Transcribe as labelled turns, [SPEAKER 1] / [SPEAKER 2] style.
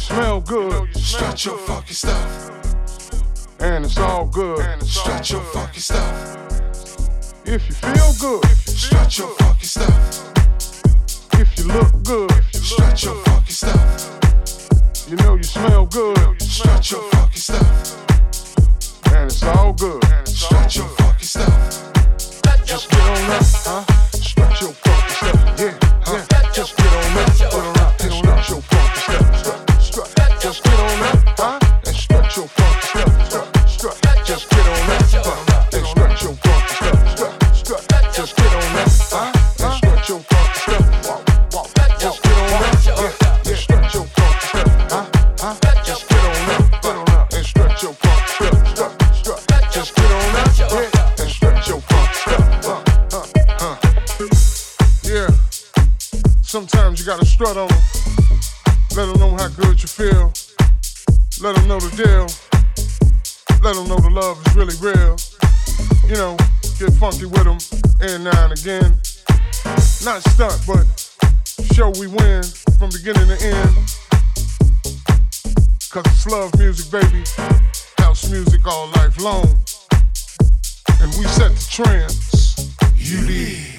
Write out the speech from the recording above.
[SPEAKER 1] smell good.
[SPEAKER 2] Stretch your fucking stuff.
[SPEAKER 1] And it's all good.
[SPEAKER 2] Stretch your fucking stuff.
[SPEAKER 1] If you feel good,
[SPEAKER 2] stretch your fucking stuff.
[SPEAKER 1] If you look good,
[SPEAKER 2] stretch your fucking stuff.
[SPEAKER 1] You know you smell good,
[SPEAKER 2] stretch your fucking stuff.
[SPEAKER 1] And it's all good,
[SPEAKER 2] stretch your fucking stuff.
[SPEAKER 1] Just get on up, huh? Stretch your fucking stuff, yeah, huh? Just get on up, strut on them. Let them know how good you feel. Let them know the deal. Let them know the love is really real. You know, get funky with them and now and again. Not stunt, but show we win from beginning to end. Cause it's love music, baby. House music all life long. And we set the trends.
[SPEAKER 2] You did.